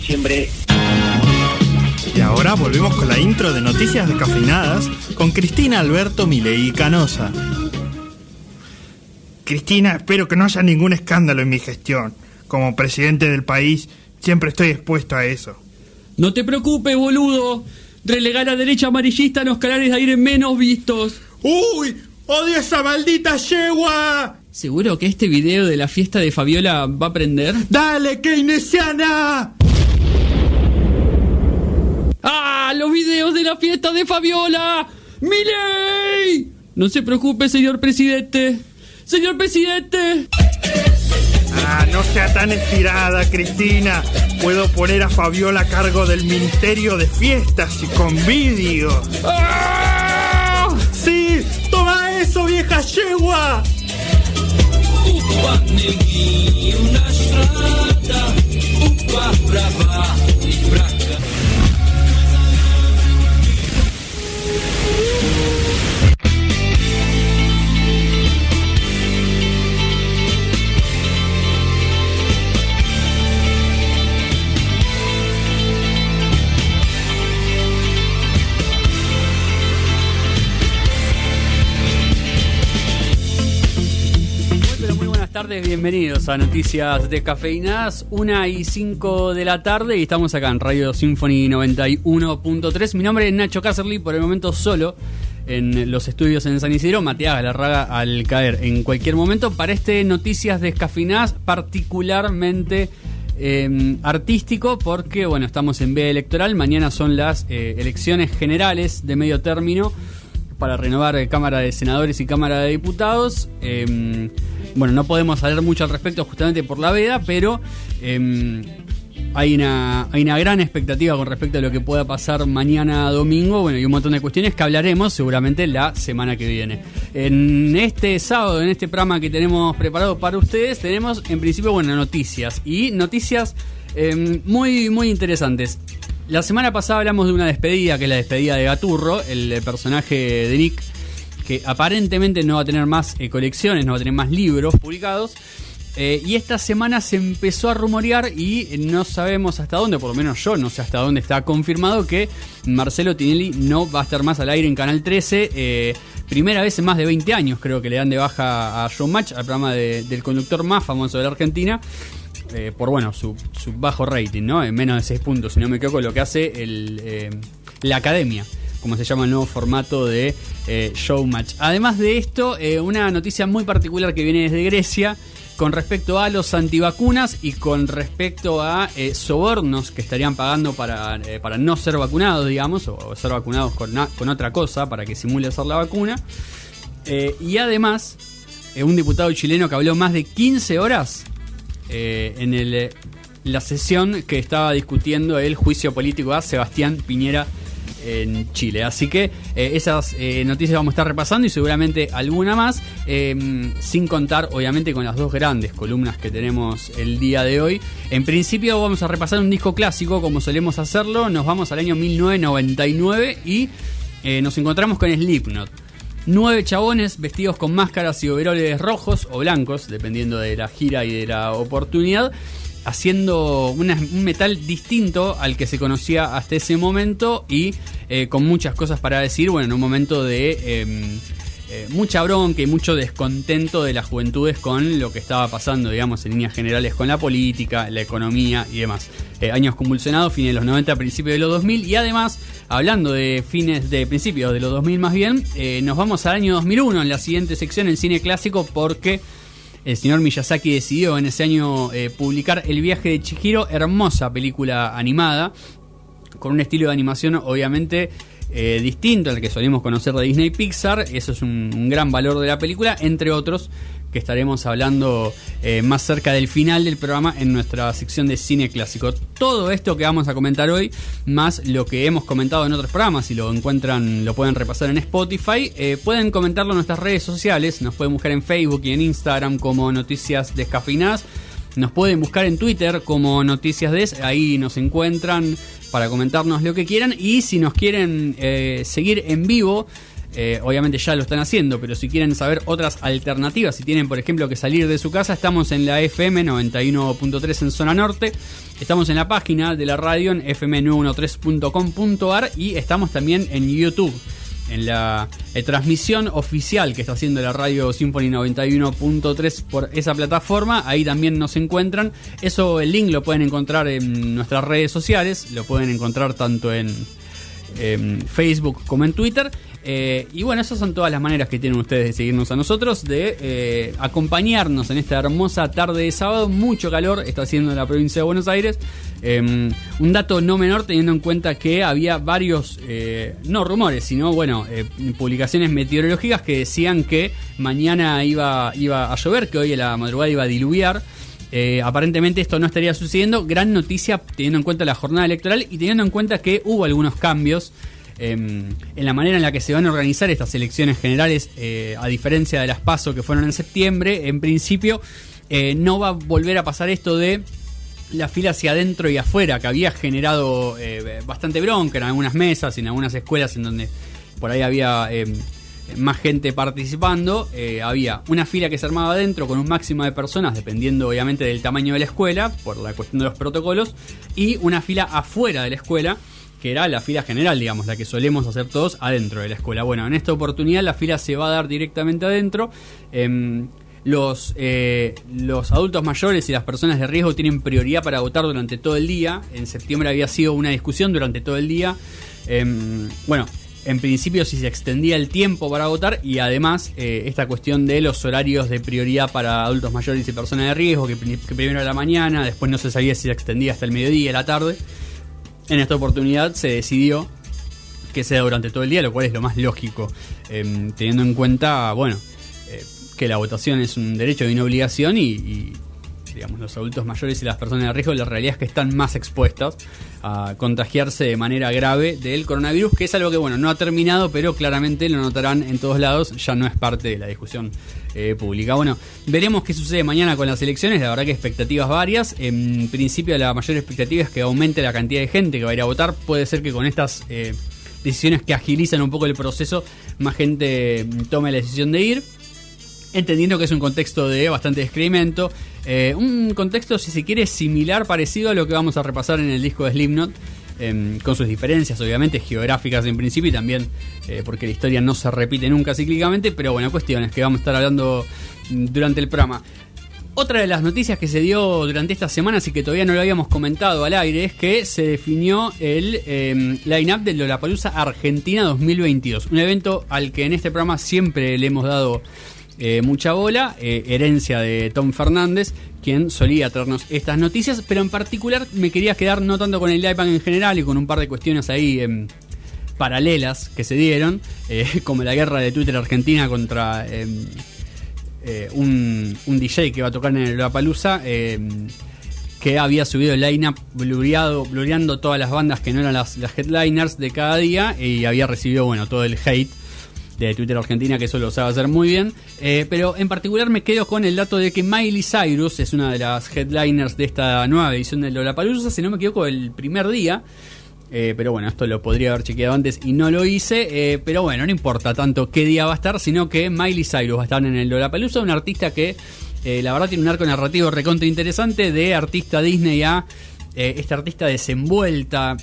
diciembre. Y ahora volvemos con la intro de Noticias Descafeinadas con Cristina Alberto Milei Canosa. Cristina, espero que no haya ningún escándalo en mi gestión. Como presidente del país, siempre estoy expuesto a eso. No te preocupes, boludo. Relegar a derecha amarillista en los canales de aire menos vistos. ¡Uy! ¡Odio esa maldita yegua! ¿Seguro que este video de la fiesta de Fabiola va a prender? ¡Dale, keynesiana! ¡Ah! ¡Los videos de la fiesta de Fabiola! ¡Miley! No se preocupe, señor presidente. ¡Señor presidente! Ah, no sea tan estirada, Cristina. Puedo poner a Fabiola a cargo del Ministerio de Fiestas y con vídeo. ¡Ah! ¡Sí! ¡Toma eso, vieja yegua! Buenas tardes, bienvenidos a Noticias Descafeinadas, 1 y 5 de la tarde y estamos acá en Radio Symphony 91.3. Mi nombre es Nacho Casserly, por el momento solo en los estudios en San Isidro, Matías Galarraga al caer en cualquier momento para este Noticias Descafeinadas particularmente eh, artístico porque, bueno, estamos en vía electoral, mañana son las eh, elecciones generales de medio término para renovar eh, Cámara de Senadores y Cámara de Diputados. Eh, bueno, no podemos hablar mucho al respecto justamente por la veda, pero eh, hay, una, hay una gran expectativa con respecto a lo que pueda pasar mañana domingo. Bueno, y un montón de cuestiones que hablaremos seguramente la semana que viene. En este sábado, en este programa que tenemos preparado para ustedes, tenemos en principio, bueno, noticias. Y noticias eh, muy, muy interesantes. La semana pasada hablamos de una despedida, que es la despedida de Gaturro, el, eh, personaje de Nick, que aparentemente no va a tener más eh, colecciones, no va a tener más libros publicados. Eh, y esta semana se empezó a rumorear y no sabemos hasta dónde, por lo menos yo no sé hasta dónde está confirmado que Marcelo Tinelli no va a estar más al aire en Canal 13. eh, primera vez en más de 20 años creo que le dan de baja a Showmatch, al programa de- del conductor más famoso de la Argentina. Eh, por bueno, su, bajo rating, ¿no? En menos de 6 puntos, si no me equivoco, lo que hace el, eh, la academia, como se llama el nuevo formato de eh, Showmatch. Además de esto, una noticia muy particular que viene desde Grecia con respecto a los antivacunas y con respecto a sobornos que estarían pagando para, para no ser vacunados, digamos, o, ser vacunados con, con otra cosa para que simule ser la vacuna. Y además, un diputado chileno que habló más de 15 horas eh, en eh, la sesión que estaba discutiendo el juicio político a Sebastián Piñera en Chile. Así que eh, esas noticias vamos a estar repasando y seguramente alguna más, sin contar obviamente con las dos grandes columnas que tenemos el día de hoy. En principio vamos a repasar un disco clásico como solemos hacerlo, nos vamos al año 1999 y nos encontramos con Slipknot. Nueve chabones vestidos con máscaras y overoles rojos o blancos, dependiendo de la gira y de la oportunidad, haciendo una- un metal distinto al que se conocía hasta ese momento y eh, con muchas cosas para decir, bueno, en un momento de em, eh, mucha bronca y mucho descontento de las juventudes con lo que estaba pasando, digamos, en líneas generales con la política, la economía y demás. Eh, años convulsionados, fines de los 90, principios de los 2000 y además, hablando de fines de principios de los 2000 más bien, eh, nos vamos al año 2001 en la siguiente sección en cine clásico porque el señor Miyazaki decidió en ese año publicar El viaje de Chihiro, hermosa película animada, con un estilo de animación obviamente eh, distinto al que solemos conocer de Disney Pixar. Eso es un, gran valor de la película, entre otros que estaremos hablando eh, más cerca del final del programa en nuestra sección de cine clásico. Todo esto que vamos a comentar hoy, más lo que hemos comentado en otros programas, si lo encuentran, lo pueden repasar en Spotify, eh, pueden comentarlo en nuestras redes sociales, nos pueden buscar en Facebook y en Instagram como Noticias Descafeinadas. Nos pueden buscar en Twitter como Noticias Des, ahí nos encuentran para comentarnos lo que quieran. Y si nos quieren eh, seguir en vivo, eh, obviamente ya lo están haciendo, pero si quieren saber otras alternativas, si tienen por ejemplo que salir de su casa, estamos en la FM 91.3 en zona norte, estamos en la página de la radio en fm913.com.ar y estamos también en YouTube en la eh, transmisión oficial que está haciendo la radio Symphony 91.3 por esa plataforma. Ahí también nos encuentran. Eso, el link lo pueden encontrar en nuestras redes sociales. Lo pueden encontrar tanto en, en Facebook como en Twitter. Eh, y bueno, esas son todas las maneras que tienen ustedes de seguirnos a nosotros, de eh, acompañarnos en esta hermosa tarde de sábado. Mucho calor está haciendo en la provincia de Buenos Aires. Eh, un dato no menor teniendo en cuenta que había varios, eh, no rumores, sino bueno, publicaciones meteorológicas que decían que mañana iba, iba a llover, que hoy a la madrugada iba a diluviar. Aparentemente esto no estaría sucediendo. Gran noticia teniendo en cuenta la jornada electoral y teniendo en cuenta que hubo algunos cambios en la manera en la que se van a organizar estas elecciones generales, eh, a diferencia de las PASO que fueron en septiembre. En principio eh, no va a volver a pasar esto de la fila hacia adentro y afuera, que había generado eh, bastante bronca en algunas mesas en algunas escuelas en donde por ahí había eh, más gente participando. Había una fila que se armaba adentro con un máximo de personas, dependiendo obviamente del tamaño de la escuela, por la cuestión de los protocolos, y una fila afuera de la escuela. Que era la fila general, digamos, la que solemos hacer todos adentro de la escuela. Bueno, en esta oportunidad la fila se va a dar directamente adentro. Em, los, eh, los adultos mayores y las personas de riesgo tienen prioridad para votar durante todo el día. En septiembre había sido una discusión durante todo el día. Em, bueno, en principio si se extendía el tiempo para votar y además eh, esta cuestión de los horarios de prioridad para adultos mayores y personas de riesgo, que, que primero a la mañana, después no se sabía si se extendía hasta el mediodía, la tarde. En esta oportunidad se decidió que sea durante todo el día, lo cual es lo más lógico, em, teniendo en cuenta, bueno, eh, que la votación es un derecho y una obligación y, y, digamos, los adultos mayores y las personas de riesgo, la realidad es que están más expuestas a contagiarse de manera grave del coronavirus, que es algo que, bueno, no ha terminado, pero claramente lo notarán en todos lados, ya no es parte de la discusión eh, pública. Bueno, veremos qué sucede mañana con las elecciones, la verdad que expectativas varias. En principio la mayor expectativa es que aumente la cantidad de gente que va a ir a votar. Puede ser que con estas eh, decisiones que agilizan un poco el proceso, más gente mm, tome la decisión de ir entendiendo que es un contexto de bastante descreimiento, eh, un contexto, si se quiere, similar, parecido a lo que vamos a repasar en el disco de Slipknot, eh, con sus diferencias, obviamente, geográficas en principio y también eh, porque la historia no se repite nunca cíclicamente, pero bueno, cuestiones que vamos a estar hablando mm, durante el programa. Otra de las noticias que se dio durante estas semanas y que todavía no lo habíamos comentado al aire es que se definió el eh, line-up del Lollapalooza Argentina 2022. Un evento al que en este programa siempre le hemos dado eh, mucha bola, eh, herencia de Tom Fernández, quien solía traernos estas noticias, pero en particular me quería quedar no tanto con el iPad en general y con un par de cuestiones ahí em, paralelas que se dieron, eh, como la guerra de Twitter Argentina contra em, un, DJ que va a tocar en el Lollapalooza, em, que había subido el line-up blureando todas las bandas que no eran las, las headliners de cada día y había recibido bueno todo el hate de Twitter Argentina, que eso lo sabe hacer muy bien. Eh, pero en particular me quedo con el dato de que Miley Cyrus es una de las headliners de esta nueva edición de Lollapalooza, si no me equivoco, el primer día. Eh, pero bueno, esto lo podría haber chequeado antes y no lo hice. eh, pero bueno, no importa tanto qué día va a estar, sino que Miley Cyrus va a estar en el Lollapalooza, un artista que la verdad tiene un arco narrativo recontra interesante de artista Disney a esta artista desenvuelta.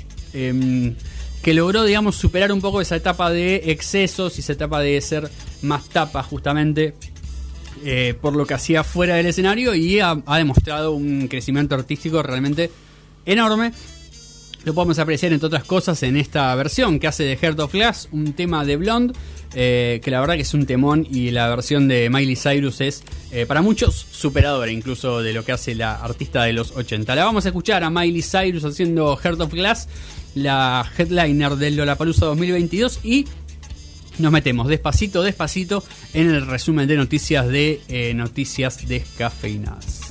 Que logró, digamos, superar un poco esa etapa de excesos y esa etapa de ser más tapa justamente eh, por lo que hacía fuera del escenario y ha, ha demostrado un crecimiento artístico realmente enorme. Lo podemos apreciar entre otras cosas en esta versión que hace de Heart of Glass, un tema de Blonde, eh, que la verdad que es un temón y la versión de Miley Cyrus es eh, para muchos superadora incluso de lo que hace la artista de los 80. La vamos a escuchar a Miley Cyrus haciendo Heart of Glass, la headliner del Lollapalooza 2022 y nos metemos despacito, despacito en el resumen de noticias de eh, noticias descafeinadas.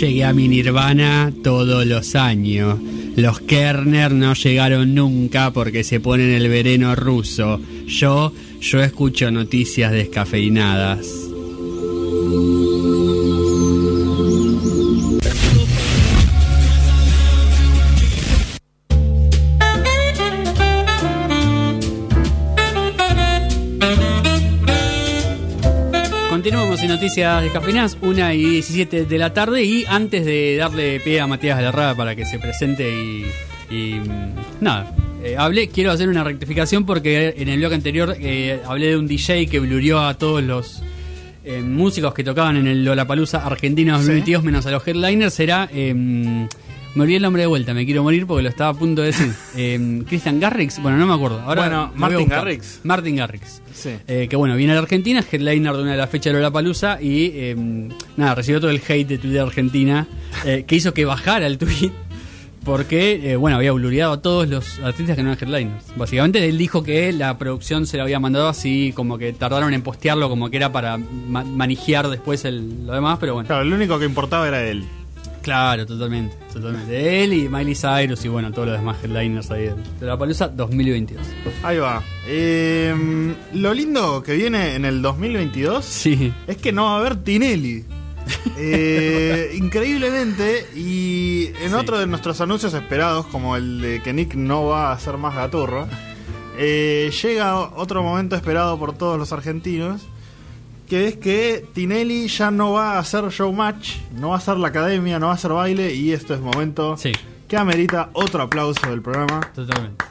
Llegué a mi nirvana todos los años. Los Kerner no llegaron nunca porque se ponen el vereno ruso. Yo, yo escucho noticias descafeinadas. Noticias de Cafeínas, 1 y 17 de la tarde. Y antes de darle pie a Matías Galarraga para que se presente y. y, mm, nada, eh, hablé, quiero hacer una rectificación porque en el blog anterior eh, hablé de un DJ que blurió a todos los eh, músicos que tocaban en el Lollapalooza Argentina 2022, menos a los headliners. Era. Me olvidé el nombre de vuelta, me quiero morir porque lo estaba a punto de decir. Eh, Christian Garrix, bueno, no me acuerdo. Ahora Bueno, Martin. Garrix. Martin Garrix. Sí. Eh, que bueno, viene a la Argentina, es headliner de una de las fechas de Lollapalooza y eh, nada, recibió todo el hate de Twitter Argentina eh, que hizo que bajara el tweet porque, eh, bueno, había blureado a todos los artistas que no eran headliners. Básicamente él dijo que la producción se lo había mandado así, como que tardaron en postearlo, como que era para ma- manejar después el, lo demás, pero bueno. Claro, lo único que importaba era él. Claro, totalmente, totalmente. Él y Miley Cyrus y bueno, todos los demás headliners ahí de Lollapalooza 2022. Ahí va. Eh, lo lindo que viene en el 2022 Sí. es que no va a haber Tinelli. Eh, increíblemente, y en Sí. otro de nuestros anuncios esperados, como el de que Nick no va a ser más gaturro, eh, llega otro momento esperado por todos los argentinos, que es que Tinelli ya no va a hacer showmatch, no va a hacer la academia, no va a hacer baile, y esto es momento Sí. que amerita otro aplauso del programa. Totalmente.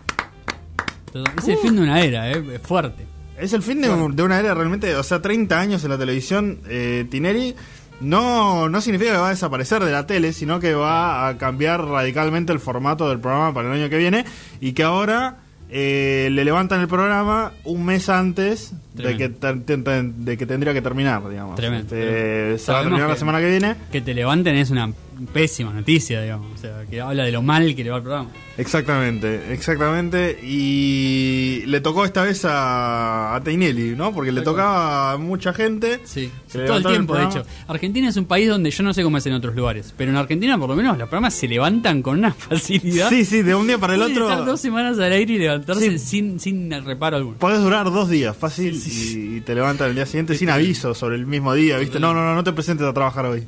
Total- Es el fin de una era, ¿eh? Es fuerte. Es el fin de una era realmente, o sea, 30 años en la televisión, eh, Tinelli no, no significa que va a desaparecer de la tele, sino que va a cambiar radicalmente el formato del programa para el año que viene y que ahora eh, le levantan el programa un mes antes de que, de que tendría que terminar, digamos. Tremendo, Este, se va a terminar la semana que viene. Que te levanten es una pésima noticia, digamos. O sea, que habla de lo mal que le va el programa. Exactamente, exactamente. Y le tocó esta vez a, a Tinelli, ¿no? Porque le tocaba a mucha gente. Sí, todo el tiempo, de hecho. Argentina es un país donde yo no sé cómo es en otros lugares, pero en Argentina por lo menos los programas se levantan con una facilidad. Sí, sí, de un día para el otro. estar dos semanas al aire y levantarse Sí. sin, sin reparo alguno. Podés durar dos días, fácil, Sí, sí, y, y te levantan el día siguiente sin aviso sobre el mismo día, ¿viste? No, no, no, no te presentes a trabajar hoy.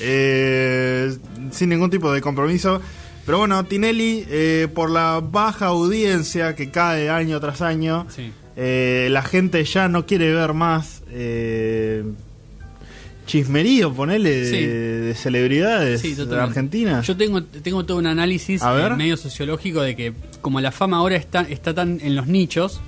Eh, sin ningún tipo de compromiso. Pero bueno, Tinelli, eh, por la baja audiencia que cae año tras año, Sí. eh, la gente ya no quiere ver más eh, chismerío, ponele, de, Sí. de celebridades Sí, de. Argentina. Yo tengo, tengo todo un análisis medio sociológico de que como la fama ahora está, está tan en los nichos,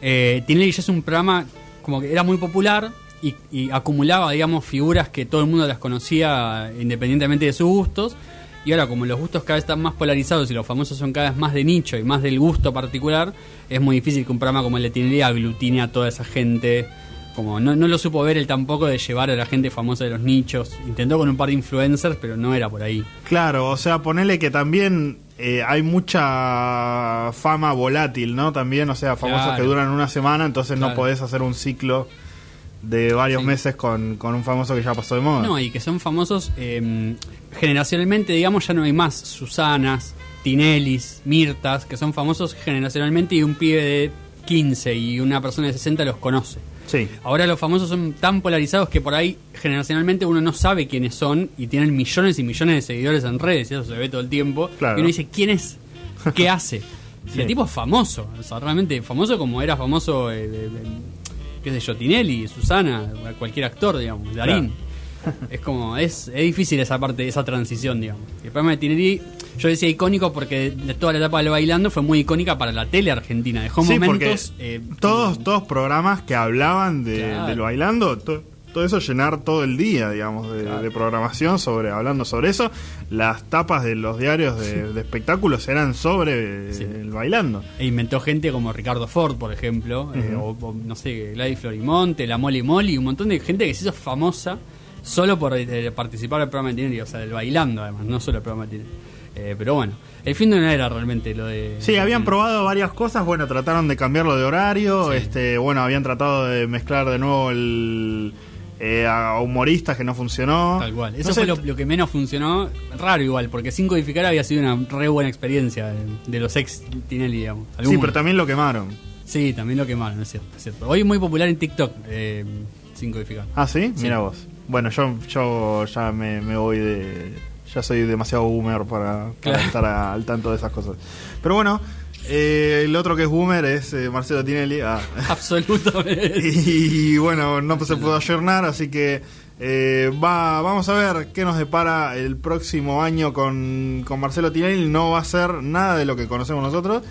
eh, Tinelli ya es un programa como que era muy popular y, y acumulaba, digamos, figuras que todo el mundo las conocía independientemente de sus gustos. Y ahora como los gustos cada vez están más polarizados y los famosos son cada vez más de nicho y más del gusto particular, es muy difícil que un programa como el de Tinelli aglutine a toda esa gente. Como no, no lo supo ver él tampoco de llevar a la gente famosa de los nichos. Intentó con un par de influencers, pero no era por ahí. Claro, o sea, ponele que también eh, hay mucha fama volátil, ¿no? También, o sea, famosos Claro. que duran una semana, entonces no podés hacer un ciclo de varios Sí. meses con, con un famoso que ya pasó de moda. No, y que son famosos eh, generacionalmente, digamos, ya no hay más Susanas, Tinellis, Mirtas, que son famosos generacionalmente y un pibe de 15 y una persona de 60 los conoce. Sí, Ahora los famosos son tan polarizados que por ahí generacionalmente uno no sabe quiénes son y tienen millones y millones de seguidores en redes y eso se ve todo el tiempo. Claro. Y uno dice, ¿quién es? ¿Qué hace? Sí. el tipo es famoso, o sea, realmente famoso como era famoso, eh, qué sé yo, Tinelli, Susana, cualquier actor, digamos, Darín. Es como, es, es difícil esa parte, esa transición, digamos. El programa de Tinelli, yo decía icónico porque de toda la etapa del bailando fue muy icónica para la tele argentina. Dejó sí porque momentos. eh, todos, todos programas que hablaban de, Claro. del bailando, to- todo eso llenar todo el día, digamos, de, Claro. de programación sobre hablando sobre eso. Las tapas de los diarios de, de espectáculos eran sobre eh, Sí. el bailando. E inventó gente como Ricardo Ford, por ejemplo, eh, o, o, no sé, Gladys Florimonte, la Molly Molly, un montón de gente que se hizo famosa solo por eh, participar del programa de Tinelli, o sea, del bailando además, no solo el programa de Tinelli. Eh, pero bueno, el fin de no era realmente lo de... Sí, habían probado varias cosas, bueno, trataron de cambiarlo de horario, Sí. este, bueno, habían tratado de mezclar de nuevo el eh, a humoristas que no funcionó. Tal cual. Eso No fue lo, lo que menos funcionó. Raro igual, porque sin codificar había sido una re buena experiencia de, de los ex Tinelli, digamos. Sí, pero también lo quemaron. Sí, también lo quemaron, es cierto, es cierto. Hoy es muy popular en TikTok, eh, sin codificar. Ah, ¿sí? Sí. Mira vos. Bueno, yo, yo ya me, me voy de... Ya soy demasiado boomer para, para Claro. estar a- al tanto de esas cosas. Pero bueno, eh, el otro que es boomer es eh, Marcelo Tinelli. Ah. Absolutamente. y bueno, no se pudo ayornar, así que eh, va, vamos a ver qué nos depara el próximo año con, con Marcelo Tinelli. No va a ser nada de lo que conocemos nosotros.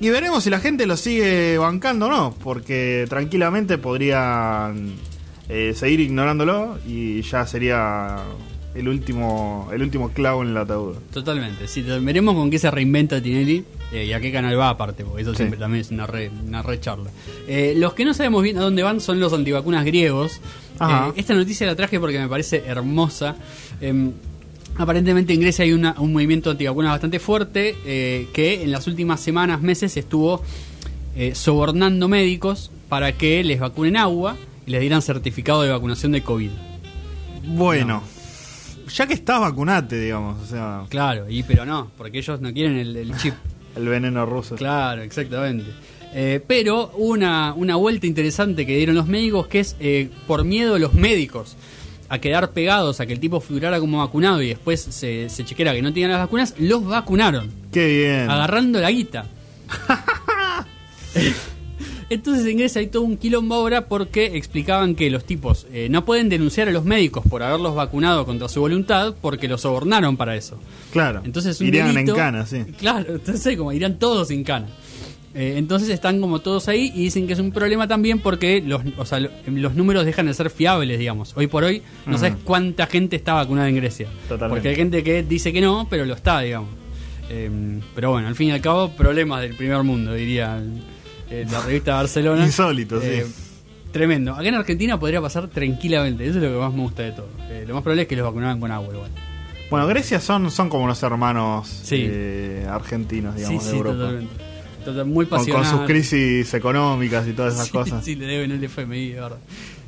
Y veremos si la gente lo sigue bancando o no, porque tranquilamente podrían seguir ignorándolo y ya sería el último el último clavo en el ataúd. Totalmente. Sí, veremos con qué se reinventa Tinelli eh, y a qué canal va aparte, porque eso Sí. siempre también es una re, una re charla. Eh, los que no sabemos bien a dónde van son los antivacunas griegos. Eh, esta noticia la traje porque me parece hermosa. Em, aparentemente en Grecia hay una- un movimiento antivacunas bastante fuerte eh, que en las últimas semanas, meses estuvo eh, sobornando médicos para que les vacunen agua y les dieran certificado de vacunación de COVID. Bueno, ya que estás, vacunate, digamos, o sea, Claro, y pero no, porque ellos no quieren el- el chip. el veneno ruso. Claro, exactamente. Eh, pero una, una vuelta interesante que dieron los médicos, que es eh, por miedo de los médicos a quedar pegados, a que el tipo figurara como vacunado y después se, se chequeara que no tenían las vacunas, los vacunaron, Qué bien. agarrando la guita. Entonces en Grecia hay todo un quilombo ahora porque explicaban que los tipos eh, no pueden denunciar a los médicos por haberlos vacunado contra su voluntad porque los sobornaron para eso. Claro. Entonces un Irían delito- en cana, sí. Claro, entonces como irán todos en cana. Eh, entonces están como todos ahí y dicen que es un problema también porque los, o sea, lo- los números dejan de ser fiables, digamos. Hoy por hoy no sabes cuánta gente está vacunada en Grecia. Totalmente. Porque hay gente que dice que no, pero lo está, digamos. Eh, pero bueno, al fin y al cabo, problemas del primer mundo, diría eh, la revista Barcelona. Insólito, sí. Eh, Tremendo. Acá en Argentina podría pasar tranquilamente. Eso es lo que más me gusta de todo. Eh, lo más probable es que los vacunaran con agua igual. Bueno, Grecia son, son como los hermanos Sí. argentinos, Sí, digamos, de sí, Europa. totalmente. Total- muy Con, con sus crisis económicas y todas esas Sí, cosas. Sí, le deben el FMI, de verdad.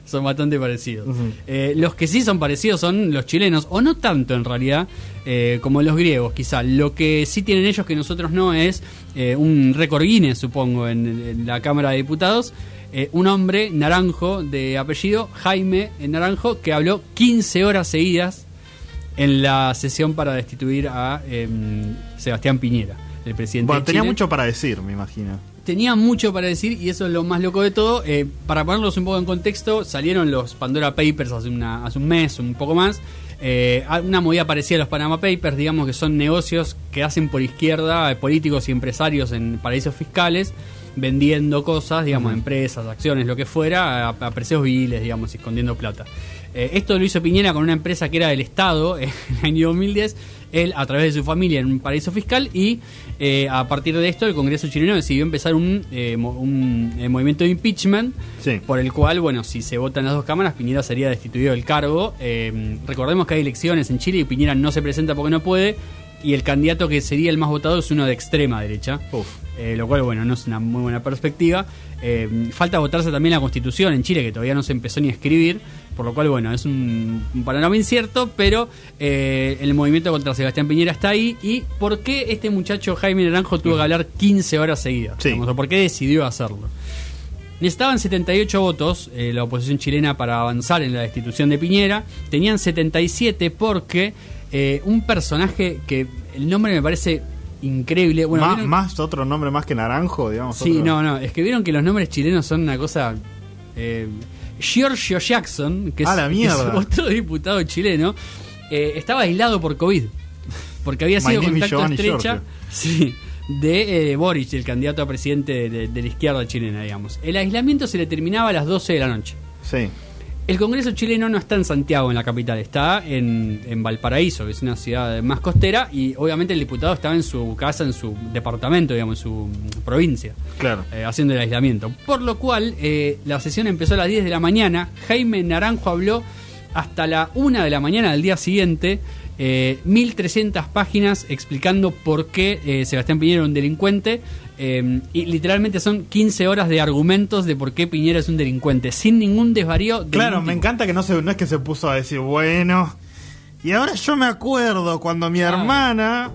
Son bastante parecidos. Eh, los que sí son parecidos son los chilenos, o no tanto en realidad, eh, como los griegos, quizá. Lo que sí tienen ellos que nosotros no es eh, un récord Guinness, supongo, en, en la Cámara de Diputados. Un hombre naranjo de apellido, Jaime Naranjo, que habló 15 horas seguidas en la sesión para destituir a em, Sebastián Piñera, el presidente Bueno, de tenía Chile mucho para decir, me imagino. Tenía mucho para decir y eso es lo más loco de todo. Eh, para ponerlos un poco en contexto, salieron los Pandora Papers hace, una, hace un mes, un poco más. Eh, una movida parecida a los Panama Papers, digamos que son negocios que hacen por izquierda eh, políticos y empresarios en paraísos fiscales, vendiendo cosas, digamos, empresas, acciones, lo que fuera, a, a precios viles, digamos, escondiendo plata. Eh, esto lo hizo Piñera con una empresa que era del Estado en el año 2010, él a través de su familia en un paraíso fiscal y eh, a partir de esto el Congreso chileno decidió empezar un, eh, mo- un, eh, movimiento de impeachment Sí. por el cual, bueno, si se votan las dos cámaras, Piñera sería destituido del cargo. Eh, recordemos que hay elecciones en Chile y Piñera no se presenta porque no puede y el candidato que sería el más votado es uno de extrema derecha. Uf. Eh, lo cual, bueno, no es una muy buena perspectiva. Eh, falta votarse también la constitución en Chile, que todavía no se empezó ni a escribir, por lo cual, bueno, es un, un panorama incierto, pero eh, el movimiento contra Sebastián Piñera está ahí. ¿Y por qué este muchacho Jaime Naranjo tuvo que hablar 15 horas seguidas? Sí. Digamos, o ¿Por qué decidió hacerlo? Necesitaban 78 votos eh, la oposición chilena para avanzar en la destitución de Piñera. Tenían 77 porque eh, un personaje que el nombre me parece increíble. Bueno, Má- ¿vieron? más otro nombre más que naranjo, digamos. Sí, otro- no, no. Es que vieron que los nombres chilenos son una cosa. Eh, Giorgio Jackson, que es, la que es otro diputado chileno, eh, estaba aislado por COVID. Porque había sido contacto estrecha sí, de eh, Boric, el candidato a presidente de, de- de la izquierda chilena, digamos. El aislamiento se le terminaba a las 12 de la noche. Sí. El Congreso chileno no está en Santiago, en la capital, está en, en Valparaíso, que es una ciudad más costera, y obviamente el diputado estaba en su casa, en su departamento, digamos, en su provincia Claro. eh, haciendo el aislamiento. Por lo cual, eh, la sesión empezó a las 10 de la mañana. Jaime Naranjo habló hasta la 1 de la mañana del día siguiente. Eh, 1300 páginas explicando por qué eh, Sebastián Piñera era un delincuente. Eh, y literalmente son 15 horas de argumentos de por qué Piñera es un delincuente, sin ningún desvarío. de Claro, ningún me encanta que no, se, no es que se puso a decir, bueno. Y ahora yo me acuerdo cuando mi Claro. hermana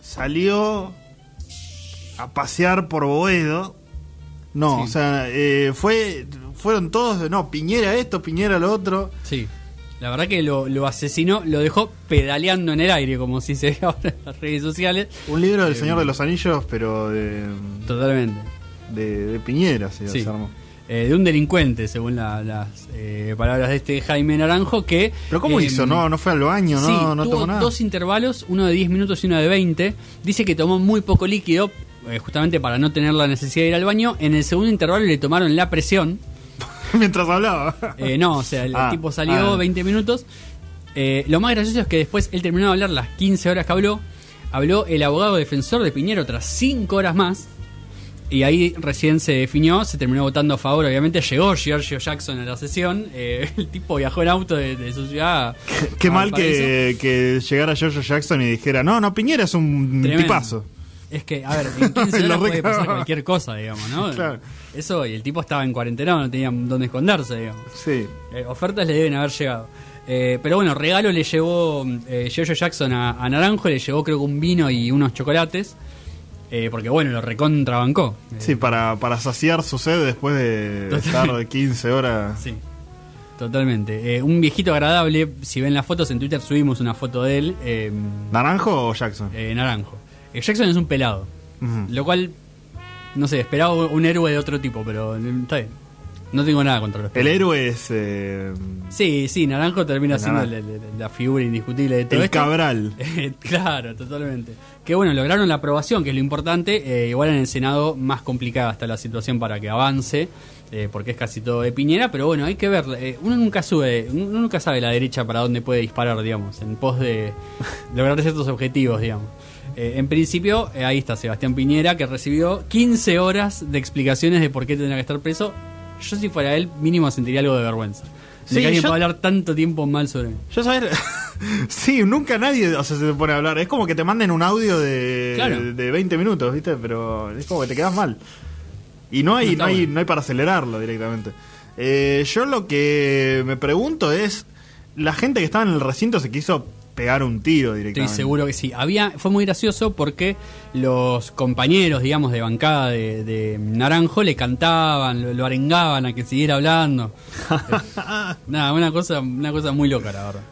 salió a pasear por Boedo. No, Sí. o sea, eh, fue, fueron todos, no, Piñera esto, Piñera lo otro. Sí. La verdad que lo, lo asesinó, lo dejó pedaleando en el aire, como si se ve ahora en las redes sociales. Un libro del Señor de los Anillos, pero de, Totalmente. de, de Piñera, sí, Sí. se armó. Eh, de un delincuente, según la- las eh, palabras de este Jaime Naranjo, que... Pero ¿cómo eh, hizo? No, no fue al baño, sí, no, tuvo tomó nada. dos intervalos, uno de 10 minutos y uno de 20. Dice que tomó muy poco líquido, eh, justamente para no tener la necesidad de ir al baño. En el segundo intervalo le tomaron la presión. Mientras hablaba. Eh, no, o sea, el Ah, tipo salió ah. 20 minutos. Eh, lo más gracioso es que después él terminó de hablar las 15 horas que habló. Habló el abogado defensor de Piñero otras 5 horas más. Y ahí recién se definió, se terminó votando a favor. Obviamente llegó Giorgio Jackson a la sesión. eh, el tipo viajó en auto de, de su ciudad. Qué mal que, que llegara George Jackson y dijera, no, no, Piñera es un Tremendo. tipazo. Es que, a ver, en 15 Lo horas puede pasar cualquier cosa, digamos, ¿no? Claro. Eso, y el tipo estaba en cuarentena, no tenía dónde esconderse, digamos. Sí. Eh, ofertas le deben haber llegado. Eh, pero bueno, regalo le llevó eh, Giorgio Jackson a, a Naranjo, le llevó creo que un vino y unos chocolates. eh, porque bueno, lo recontrabancó. Eh, Sí, para, para saciar su sed después de estar de 15 horas. sí, totalmente. Un viejito agradable, si ven las fotos en Twitter subimos una foto de él, ¿Naranjo o Jackson? eh, Naranjo. Eh, Jackson es un pelado, lo cual, no sé, esperaba un héroe de otro tipo, pero eh, está bien. No tengo nada contra los El pelados. héroe es eh, Sí, sí, Naranjo termina El siendo la, la- la figura indiscutible de todo el esto. Cabral. Eh, claro, totalmente. Que bueno, lograron la aprobación, que es lo importante. eh, igual en el Senado más complicada está la situación para que avance, eh, porque es casi todo de Piñera, pero bueno, hay que ver. eh, uno nunca sube, uno nunca sabe la derecha para dónde puede disparar, digamos, en pos de lograr ciertos objetivos, digamos. Eh, en principio, eh, ahí está Sebastián Piñera, que recibió 15 horas de explicaciones de por qué tendrá que estar preso. Yo si fuera él, mínimo sentiría algo de vergüenza. De Sí, que alguien yo- pueda hablar tanto tiempo mal sobre mí. Yo saber. sí, nunca nadie o sea, se te pone a hablar. Es como que te manden un audio de, Claro. de 20 minutos, ¿viste? Pero es como que te quedas mal. Y no hay, No hay, bueno. no hay para acelerarlo directamente. Eh, yo lo que me pregunto es: la gente que estaba en el recinto se quiso pegar un tiro directamente. Estoy seguro que sí. Había, fue muy gracioso porque los compañeros, digamos, de bancada de, de Naranjo le cantaban, lo, lo arengaban a que siguiera hablando. Eh, nada, una cosa, una cosa muy loca, la verdad.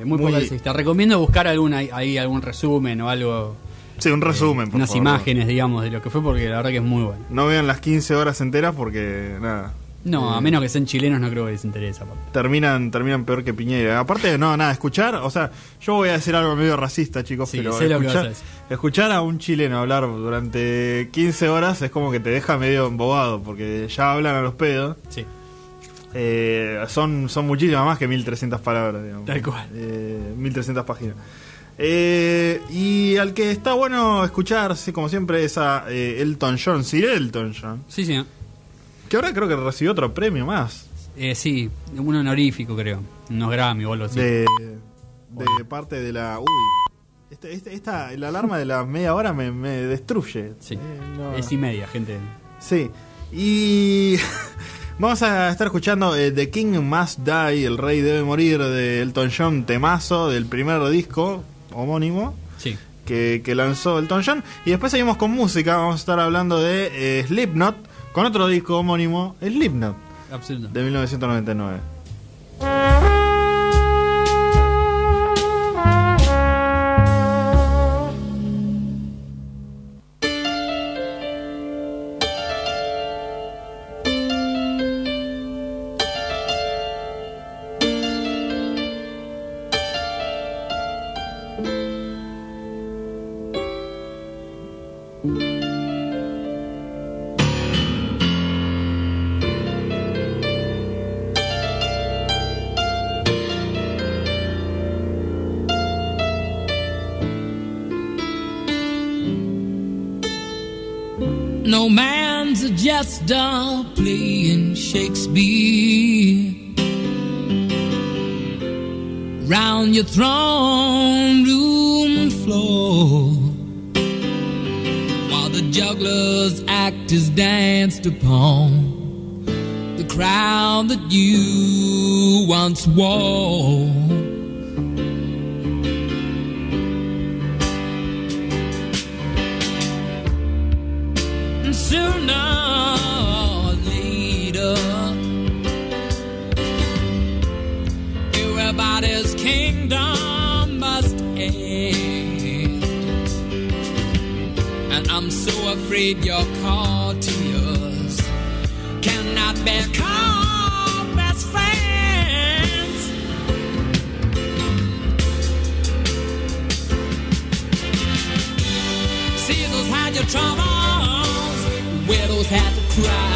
Eh, muy, Muy- poca Te recomiendo buscar alguna, ahí algún resumen o algo, Sí, un resumen, por unas favor. imágenes, digamos, de lo que fue, porque la verdad que es muy bueno. No vean las 15 horas enteras porque, nada. No, a menos que sean chilenos, no creo que les interese. aparte. Terminan, terminan peor que Piñera. Aparte, no, nada, escuchar, o sea, yo voy a decir algo medio racista, chicos, Sí, pero a escuchar, a un chileno hablar durante 15 horas es como que te deja medio embobado, porque ya hablan a los pedos. Sí. Eh, son, son muchísimas más que 1300 palabras, digamos. Tal cual. Eh, 1300 páginas. Eh, y al que está bueno escuchar, sí, como siempre, es a eh, Elton John, Sir Elton John, Sí, sí. Que ahora creo que recibió otro premio más. Eh, sí, un honorífico, creo. Unos Grammy o algo así. de, de parte de la. Uy. Este, este- esta, la alarma de la media hora me, me destruye. Sí. Eh, no. Es y media, gente. Sí. Y. Vamos a estar escuchando eh, The King Must Die, El Rey Debe Morir de Elton John, temazo del primer disco homónimo Sí. que, que lanzó Elton John. Y después seguimos con música, vamos a estar hablando de eh, Slipknot, con otro disco homónimo, Slipknot, Absolutamente. de 1999. A jester playing Shakespeare. round your throne room floor while the juggler's act is danced upon the crown that you once wore. Afraid your courtiers cannot become best friends. Caesar's had your troubles, widows had to cry.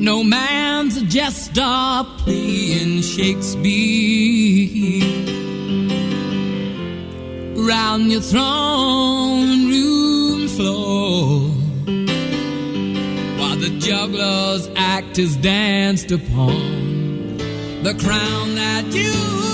No man's a jester playing Shakespeare. Round your throne room floor, while the juggler's act is danced upon, the crown that you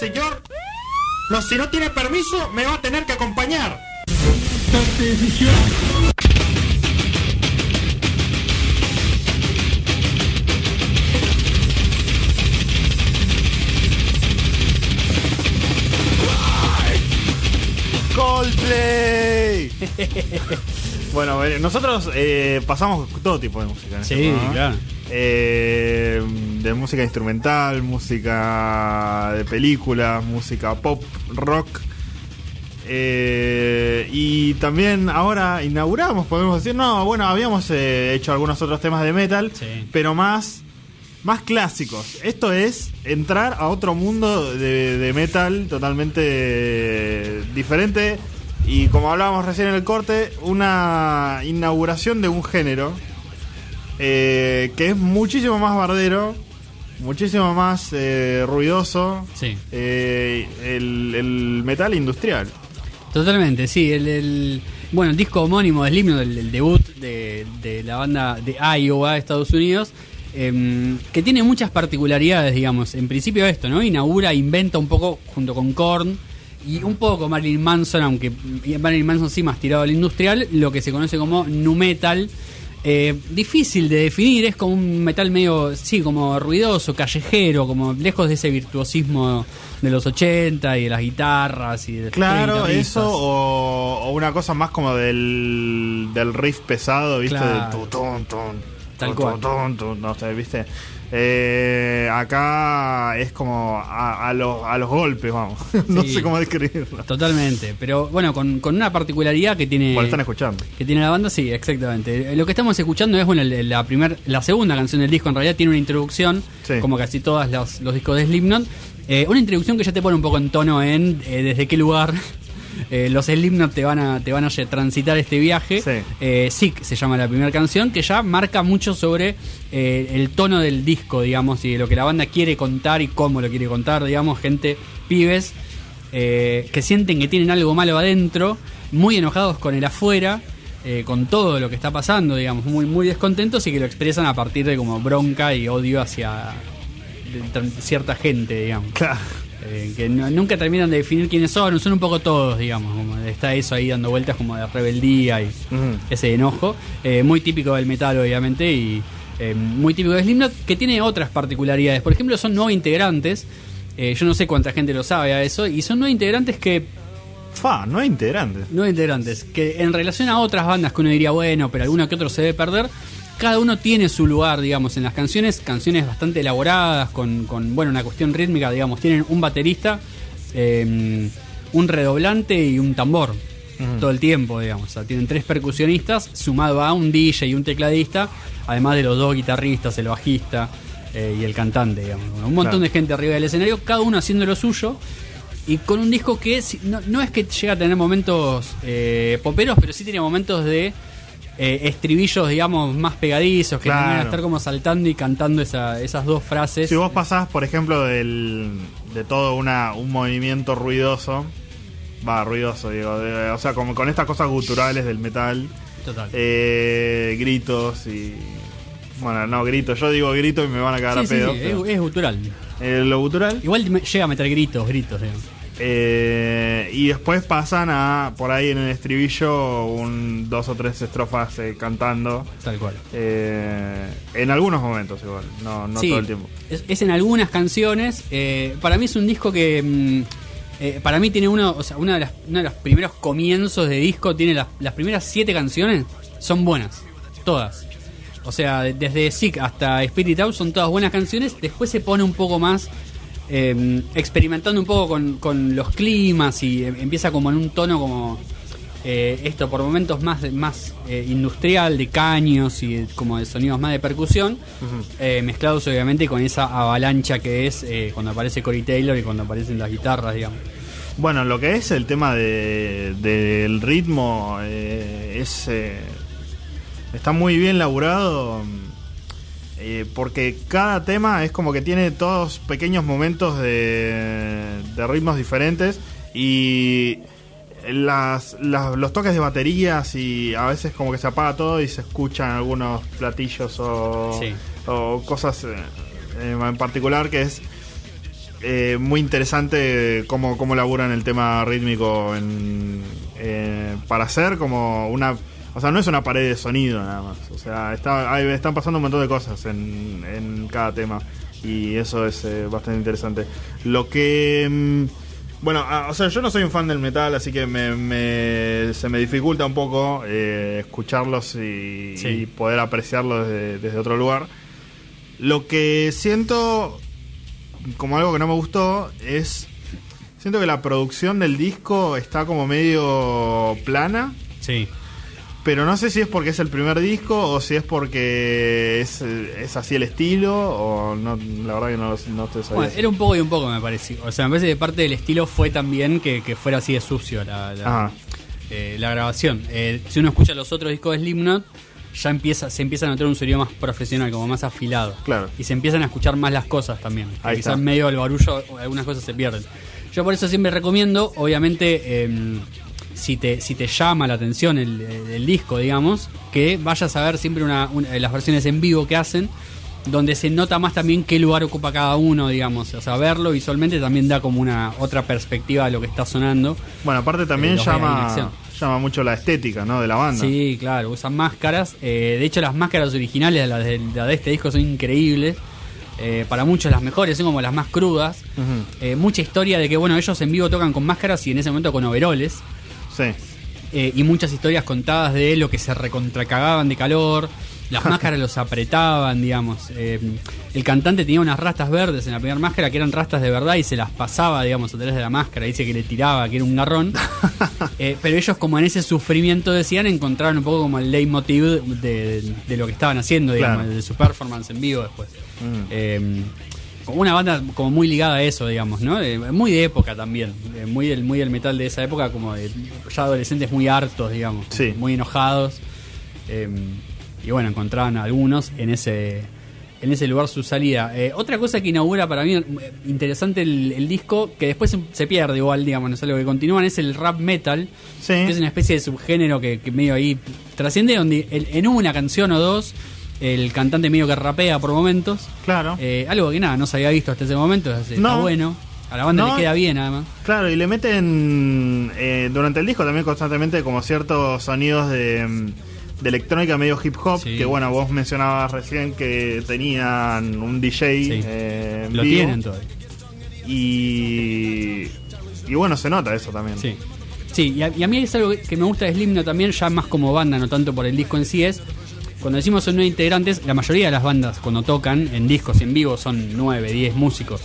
señor? No, si no tiene permiso, me va a tener que acompañar. Coldplay. bueno, eh, nosotros eh, pasamos todo tipo de música. en este Sí, programa. claro. Eh, de música instrumental, música de película, música pop, rock. Eh, y también ahora inauguramos, podemos decir, no, bueno, habíamos eh, hecho algunos otros temas de metal, Sí. pero más, más clásicos. Esto es entrar a otro mundo de, de metal totalmente diferente. Y como hablábamos recién en el corte, una inauguración de un género eh, que es muchísimo más bardero, muchísimo más eh, ruidoso. Sí. Eh, el, el metal industrial. Totalmente, sí. El, el- bueno, el disco homónimo de Slipknot, el, el debut de, de la banda de Iowa, Estados Unidos, em, que tiene muchas particularidades, digamos. En principio esto, ¿no? Inaugura, inventa un poco junto con Korn y un poco con Marilyn Manson, aunque Marilyn Manson sí más tirado al industrial, lo que se conoce como nu metal. Eh, difícil de definir, es como un metal medio, sí, como ruidoso, callejero, como lejos de ese virtuosismo de los 80 y de las guitarras y de Claro, eso o, o una cosa más como del, del riff pesado, ¿viste? Claro. Del tu, Tal tu, cual. no sé, ¿viste? Eh, acá es como a, a los, a los golpes, vamos. no Sí. sé cómo describirlo. Totalmente, pero bueno, con, con una particularidad que tiene Bueno, están escuchando. que tiene la banda, sí, exactamente. Lo que estamos escuchando es bueno, la primer, la segunda canción del disco en realidad tiene una introducción, Sí. como casi todos los, los discos de Slipknot, Eh, una introducción que ya te pone un poco en tono en eh, desde qué lugar eh, los Slipknot te van a te van a transitar este viaje. Sí. Eh, Sick se llama la primera canción, que ya marca mucho sobre eh, el tono del disco, digamos, y de lo que la banda quiere contar y cómo lo quiere contar, digamos, gente, pibes, eh, que sienten que tienen algo malo adentro, muy enojados con el afuera, eh, con todo lo que está pasando, digamos, muy, muy descontentos y que lo expresan a partir de como bronca y odio hacia cierta gente, digamos. Claro. Eh, que no- nunca terminan de definir quiénes son, son un poco todos, digamos, como está eso ahí dando vueltas como de rebeldía y ese enojo, eh, muy típico del metal obviamente y eh, muy típico de Slipknot, que tiene otras particularidades, por ejemplo son nueve integrantes, yo no sé cuánta gente lo sabe a eso, y son nueve integrantes que, Fa, no hay integrantes. nueve integrantes, que en relación a otras bandas que uno diría, bueno, pero alguno que otro se debe perder, cada uno tiene su lugar, digamos, en las canciones, canciones bastante elaboradas, con, con bueno, una cuestión rítmica, digamos, tienen un baterista, eh, un redoblante y un tambor. Todo el tiempo, digamos. O sea, tienen tres percusionistas, sumado a un DJ y un tecladista, además de los dos guitarristas, el bajista eh, y el cantante, digamos. Un montón Claro. de gente arriba del escenario, cada uno haciendo lo suyo. Y con un disco que no es que llega a tener momentos eh, poperos, pero sí tiene momentos de eh, estribillos, digamos, más pegadizos, que Claro. van a estar como saltando y cantando esa- esas dos frases. Si vos pasás, por ejemplo, del, de todo una, un movimiento ruidoso, va, ruidoso, digo, de- o sea, como con estas cosas guturales del metal, Total. eh, gritos y... Bueno, no, gritos, yo digo gritos y me van a cagar Sí, a pedo. sí, pero- es, es gutural. Eh, lo gutural. Igual llega a meter gritos, gritos, digamos. Eh, y después pasan a, por ahí en el estribillo, un, dos o tres estrofas eh, cantando. Tal cual. Eh, en algunos momentos igual, no, no Sí, todo el tiempo. Es, es en algunas canciones. para mí es un disco que. mm, para mí tiene uno, o sea, una de las, uno de los primeros comienzos de disco. Tiene las, las primeras siete canciones. Son buenas. Todas. O sea, de- desde Sick hasta Spirit Out son todas buenas canciones. Después se pone un poco más. Eh, experimentando un poco con, con los climas y eh, empieza como en un tono como eh, esto por momentos más más eh, industrial de caños y como de sonidos más de percusión eh, mezclados obviamente con esa avalancha que es cuando aparece Corey Taylor y cuando aparecen las guitarras digamos. Bueno, lo que es el tema de- del ritmo es eh, está muy bien laburado eh, porque cada tema es como que tiene todos pequeños momentos de, de ritmos diferentes y las, las- los toques de baterías y a veces como que se apaga todo y se escuchan algunos platillos o, Sí. o cosas eh, en particular que es eh, muy interesante cómo, cómo laburan el tema rítmico en, eh, para hacer como una... O sea, no es una pared de sonido nada más. O sea, está, hay- están pasando un montón de cosas en, en cada tema. Y eso es eh, bastante interesante. Lo que... mm, bueno, ah, o sea, yo no soy un fan del metal, así que me, me- se me dificulta un poco eh, escucharlos y, Sí. y poder apreciarlos desde, desde otro lugar. Lo que siento como algo que no me gustó es Siento que la producción del disco está como medio plana. Sí. Pero no sé si es porque es el primer disco o si es porque es, es así el estilo o no, la verdad que no, no estoy sabiendo. Bueno, era un poco y un poco, me parece. O sea, me parece que parte del estilo fue también que, que fuera así de sucio la, la, eh, la grabación. Eh, si uno escucha los otros discos de Slipknot, ya empieza, se empieza a notar un sonido más profesional, como más afilado. Claro. Y se empiezan a escuchar más las cosas también. Ahí quizás está. medio el barullo, algunas cosas se pierden. Yo por eso siempre recomiendo, obviamente, em, si, te, si te llama la atención el, disco, digamos, que vayas a ver siempre una, una- las versiones en vivo que hacen, donde se nota más también qué lugar ocupa cada uno, digamos. O sea, verlo visualmente también da como una otra perspectiva de lo que está sonando. Bueno, aparte también Eh, llama, llama mucho la estética ¿no? de la banda. Sí, claro, usan máscaras. Eh, de hecho, las máscaras originales, las de, las de este disco, son increíbles. Eh, para muchos las mejores, son como las más crudas. Eh, mucha historia de que, bueno, ellos en vivo tocan con máscaras y en ese momento con overoles. Sí. Eh, y muchas historias contadas de lo que se recontracagaban de calor. Las máscaras los apretaban, digamos. Eh, el cantante tenía unas rastas verdes en la primera máscara que eran rastas de verdad y se las pasaba, digamos, a través de la máscara. Dice que le tiraba, que era un garrón. Eh, pero ellos, como en ese sufrimiento decían, encontraron un poco como el leitmotiv de, de lo que estaban haciendo, digamos, Claro. de su performance en vivo después. Mm. Como una banda como muy ligada a eso, digamos, ¿no? Eh, muy de época también, eh, muy del muy del metal de esa época, como de ya adolescentes muy hartos, digamos, Sí. muy enojados. eh, y bueno, encontraban a algunos en ese en ese lugar su salida. Eh, otra cosa que inaugura para mí interesante el, el disco, que después se, se pierde igual, digamos, no es algo que continúan, es el rap metal, Sí. que es una especie de subgénero que, que medio ahí trasciende, donde en, en una canción o dos el cantante medio que rapea por momentos. Claro. Eh, algo que nada, no se había visto hasta ese momento, así, está No. bueno. A la banda No. le queda bien además. Claro, y le meten eh, durante el disco también constantemente como ciertos sonidos de, mm, de electrónica medio hip hop, Sí. que bueno, vos mencionabas recién que tenían un DJ Sí. eh, Lo vivo, tienen todavía. y y bueno, se nota eso también. Sí. Sí, y a, y a mí es algo que- me gusta de Slipknot también, ya más como banda, no tanto por el disco en sí, es cuando decimos son nueve integrantes, la mayoría de las bandas cuando tocan en discos y en vivo son nueve, diez músicos,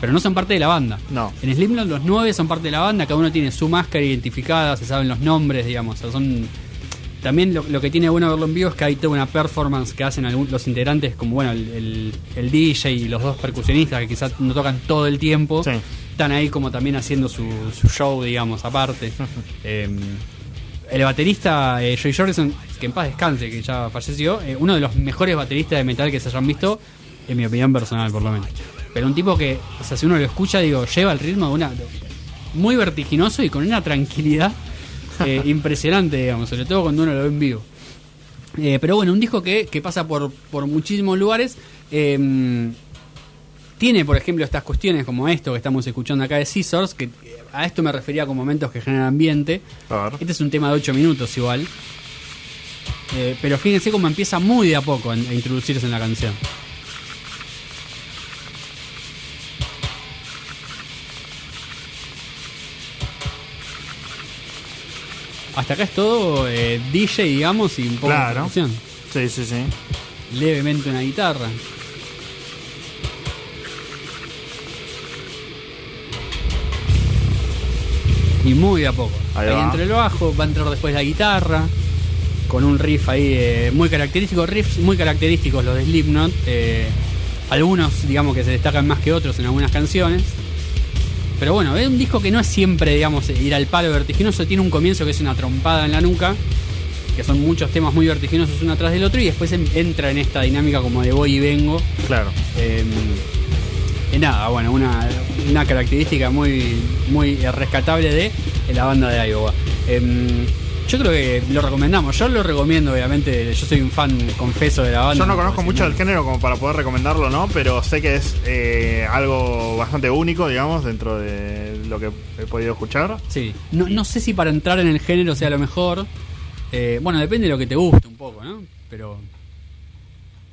pero no son parte de la banda. No. En Slipknot los nueve son parte de la banda, cada uno tiene su máscara identificada, se saben los nombres, digamos, o sea, son... También lo, lo que tiene bueno verlo en vivo es que hay toda una performance que hacen algún- los integrantes, como bueno, el, el- el DJ y los dos percusionistas que quizás no tocan todo el tiempo, Sí. están ahí como también haciendo su, su show, digamos, aparte. Eh, el baterista eh, Joey Jordison, que en paz descanse, que ya falleció, eh, uno de los mejores bateristas de metal que se hayan visto, en mi opinión personal por lo menos. Pero un tipo que, o sea, si uno lo escucha, digo, lleva el ritmo de una muy vertiginoso y con una tranquilidad eh, impresionante, digamos, sobre todo cuando uno lo ve en vivo. Eh, pero bueno, un disco que, que pasa por, por muchísimos lugares. Tiene, por ejemplo, estas cuestiones como esto que estamos escuchando acá de Scissors, que eh, a esto me refería con momentos que generan ambiente. A ver. Este es un tema de 8 minutos igual. Eh, pero fíjense cómo empieza muy de a poco en- a introducirse en la canción. Hasta acá es todo eh, DJ, digamos, y un poco de percusión. Sí, sí, sí. Levemente una guitarra. Y muy de a poco. Ahí Ahí, va. entre el bajo, va a entrar después la guitarra, con un riff ahí eh, muy característico, riffs muy característicos los de Slipknot, eh, algunos digamos que se destacan más que otros en algunas canciones. Pero bueno, es un disco que no es siempre, digamos, ir al palo vertiginoso, tiene un comienzo que es una trompada en la nuca, que son muchos temas muy vertiginosos uno atrás del otro, y después entra en esta dinámica como de voy y vengo. Claro. Eh, y nada, bueno, una, una característica muy, muy rescatable de la banda de Iowa. Em, yo creo que lo recomendamos, yo lo recomiendo, obviamente, yo soy un fan confeso de la banda. Yo no conozco mucho del género como para poder recomendarlo, ¿no? Pero sé que es eh, algo bastante único, digamos, dentro de lo que he podido escuchar. Sí, no, no sé si para entrar en el género sea lo mejor. Eh, bueno, depende de lo que te guste un poco, ¿no? Pero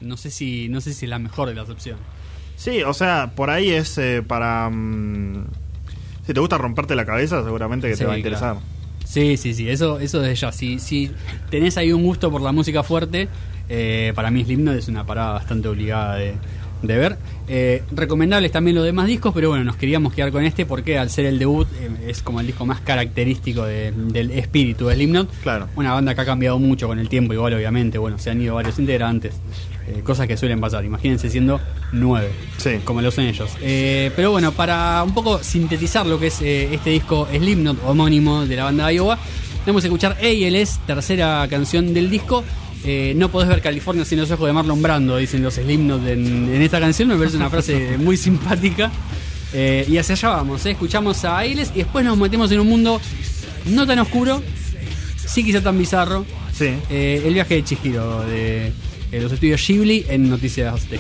no sé si no sé si es la mejor de las opciones. Sí, o sea, por ahí es eh, para... Mm, si te gusta romperte la cabeza, seguramente que te va a interesar. Sí, sí, sí, eso, eso desde ya. Si, si tenés ahí un gusto por la música fuerte, eh, para mí Slipknot es una parada bastante obligada de, ver. Eh, recomendables también los demás discos, pero bueno, nos queríamos quedar con este porque al ser el debut eh, es como el disco más característico de- del espíritu de Slipknot. Claro. Una banda que ha cambiado mucho con el tiempo, igual obviamente, bueno, se han ido varios integrantes. Eh, cosas que suelen pasar, imagínense siendo nueve, sí. como lo son ellos. Eh, pero bueno, para un poco sintetizar lo que es eh, este disco Slipknot homónimo de la banda Iowa, vamos a escuchar ALS, tercera canción del disco. no podés ver California sin los ojos de Marlon Brando, dicen los Slipknot en, en esta canción, me parece una frase muy simpática. y hacia allá vamos, escuchamos a ALS y después nos metemos en un mundo no tan oscuro, sí quizá tan bizarro. Sí. el viaje de Chihiro de los estudios Ghibli en Noticias de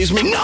please me. No!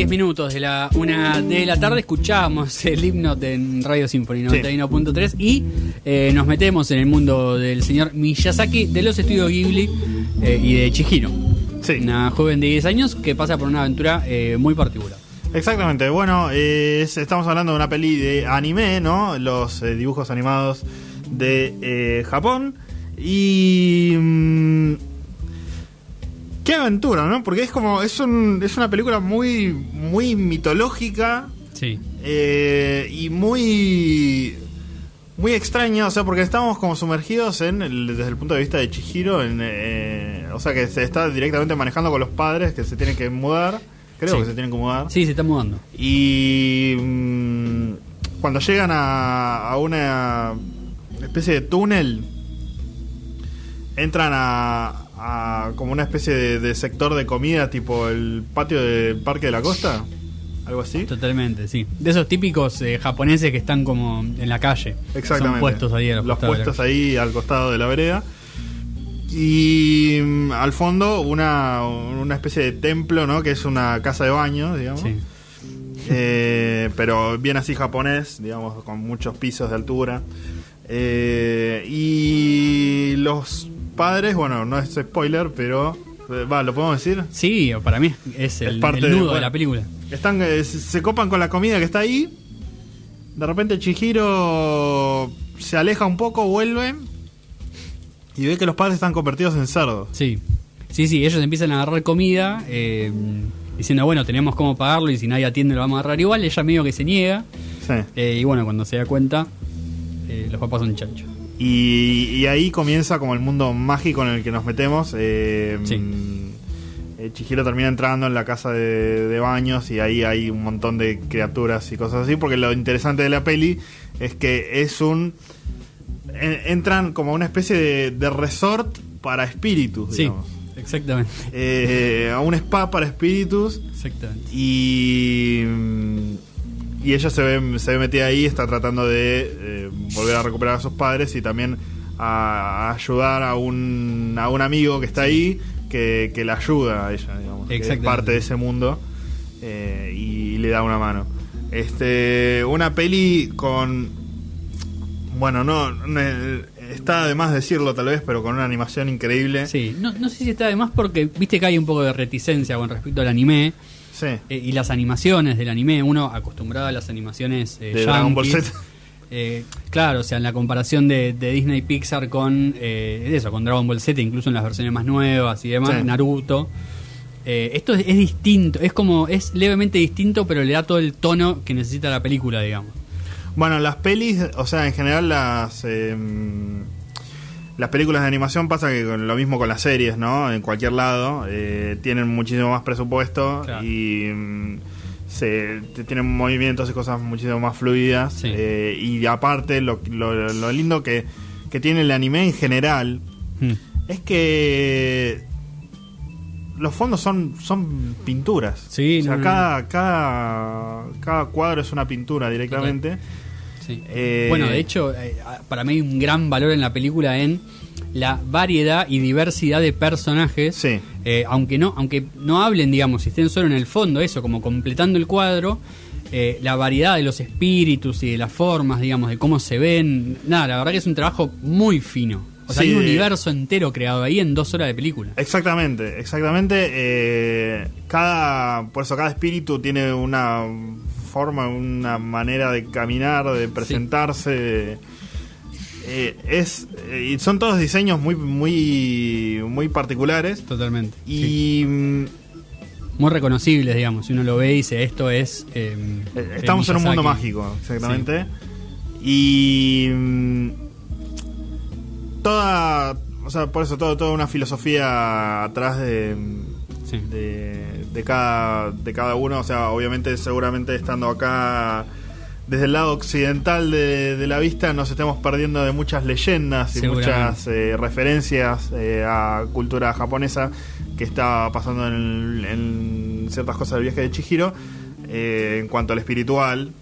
10 minutos de la una de la tarde, escuchamos el himno de Radio Symphony 91.3 y eh, nos metemos en el mundo del señor Miyazaki de los estudios Ghibli eh, y de Chihiro. Sí. Una joven de 10 años que pasa por una aventura eh, muy particular. Exactamente, bueno, es- estamos hablando de una peli de anime, ¿no? Los dibujos animados de Japón. Y... mm, qué aventura, ¿no? Porque es como, es, un, es una película muy, muy mitológica Sí. eh, y muy... Muy extraña, o sea, porque estamos como sumergidos en el- desde el punto de vista de Chihiro, en, eh, o sea, que se está directamente manejando con los padres que se tienen que mudar, creo Sí. que se tienen que mudar. Sí, se está mudando. Y mm, cuando llegan a, a una especie de túnel, entran a, a como una especie de, de sector de comida, tipo el patio del Parque de la Costa, algo así. Totalmente, sí. De esos típicos eh, japoneses que están como en la calle. Exactamente. Son puestos ahí a los, puestos ahí al costado de la vereda. Y mm, al fondo una, una especie de templo, ¿no? Que es una casa de baño, digamos. Sí. Eh, pero bien así japonés, digamos, con muchos pisos de altura. Eh, y los padres, bueno, no es spoiler, pero eh, va, lo podemos decir. Sí, para mí es el, Es parte el nudo de, bueno. la película. Están, eh, se se copan con la comida que está ahí. De repente Chihiro se aleja un poco, vuelve y ve que los padres están convertidos en cerdos. Sí, sí, sí, ellos empiezan a agarrar comida, eh, diciendo, bueno, tenemos cómo pagarlo y si nadie atiende lo vamos a agarrar igual. Ella medio que se niega. Sí. eh, y bueno, cuando se da cuenta, eh, los papás son chanchos. Y, y ahí comienza como el mundo mágico en el que nos metemos. Eh, Sí. eh, Chihiro termina entrando en la casa de, de baños y ahí hay un montón de criaturas y cosas así. Porque lo interesante de la peli es que es un. en- entran como una especie de, de resort para espíritus, Sí, digamos. exactamente. Eh, a un spa para espíritus Exactamente. y. Y ella se ve, se ve metida ahí, está tratando de eh, volver a recuperar a sus padres y también a, a ayudar a un, a un amigo que está ahí que, que la ayuda a ella, digamos. que es parte de ese mundo eh, y le da una mano. Este, una peli con. Bueno, no, está de más decirlo tal vez, pero con una animación increíble. Sí, no, no sé si está de más porque viste que hay un poco de reticencia con respecto al anime Sí. eh, y las animaciones del anime. Uno acostumbrado a las animaciones eh, De Dragon Ball Z. eh, claro, o sea, en la comparación de, de Disney Pixar con eso, con Dragon Ball Z, incluso en las versiones más nuevas y demás, Sí. Naruto. Esto es, es distinto, es como, es levemente distinto, pero le da todo el tono que necesita la película, digamos. Bueno, las pelis, o sea, en general las eh, las películas de animación pasa que con lo mismo con las series, ¿no? En cualquier lado eh, tienen muchísimo más presupuesto Claro. y mm, se tienen movimientos y cosas muchísimo más fluidas Sí. eh, y aparte lo, lo- lo lindo que, que tiene el anime en general Hmm. es que los fondos son son pinturas. Sí, o sea, no, cada, cada cada cuadro es una pintura directamente. Sí. Eh, bueno, de hecho, eh, para mí hay un gran valor en la película en la variedad y diversidad de personajes. Sí. Eh, aunque no, aunque no hablen, digamos, si estén solo en el fondo, eso, como completando el cuadro, eh, la variedad de los espíritus y de las formas, digamos, de cómo se ven. Nada, la verdad que es un trabajo muy fino. O sea, Sí, hay un universo entero creado ahí en dos horas de película. Exactamente, exactamente. eh, cada, por eso cada espíritu tiene una forma, una manera de caminar, de presentarse. de- eh, es eh, son todos diseños muy, muy, muy particulares Totalmente. y mm, Muy reconocibles, digamos. Si uno lo ve y dice, esto es. eh, estamos en un mundo mágico, exactamente. Y mm, toda, o sea, por eso todo, toda una filosofía atrás de Sí. de, de cada, de cada uno. O sea, obviamente, seguramente estando acá desde el lado occidental de, de la vista, nos estemos perdiendo de muchas leyendas y muchas eh, referencias eh, a cultura japonesa que está pasando en, en ciertas cosas del viaje de Chihiro eh, en cuanto al espiritual.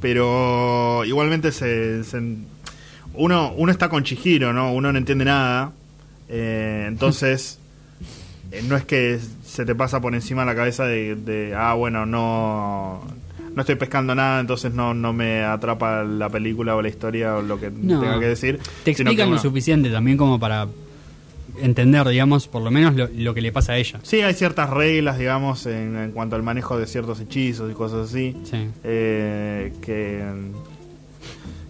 Pero igualmente se, se- uno, uno está con Chihiro, ¿no? Uno no entiende nada. Eh, entonces, no es que se te pasa por encima la cabeza de, de, ah, bueno, no no estoy pescando nada, entonces no, no me atrapa la película o la historia o lo que No. tenga que decir. Te explican que, lo suficiente también como para entender, digamos, por lo menos lo, lo que le pasa a ella. Sí, hay ciertas reglas, digamos, en, en cuanto al manejo de ciertos hechizos y cosas así. Sí. eh, que,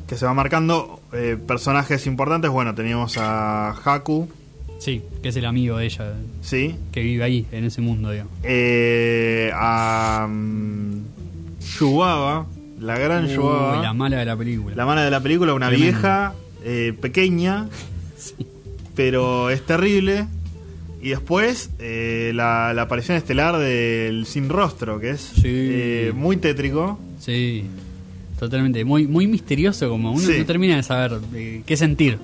que se va marcando. Eh, personajes importantes, bueno, teníamos a Haku, Sí, que es el amigo de ella, ¿sí? que vive ahí, en ese mundo, digamos. Eh, a mm, Yubaba, la gran Uy, Yubaba, la mala de la película. la mala de la película, una Tremendo. vieja, eh, pequeña, pero es terrible. Y después eh, la, la aparición estelar del Sin Rostro, que es Sí. eh, muy tétrico. Sí, totalmente. Muy, muy misterioso, como uno Sí. no termina de saber eh, qué sentir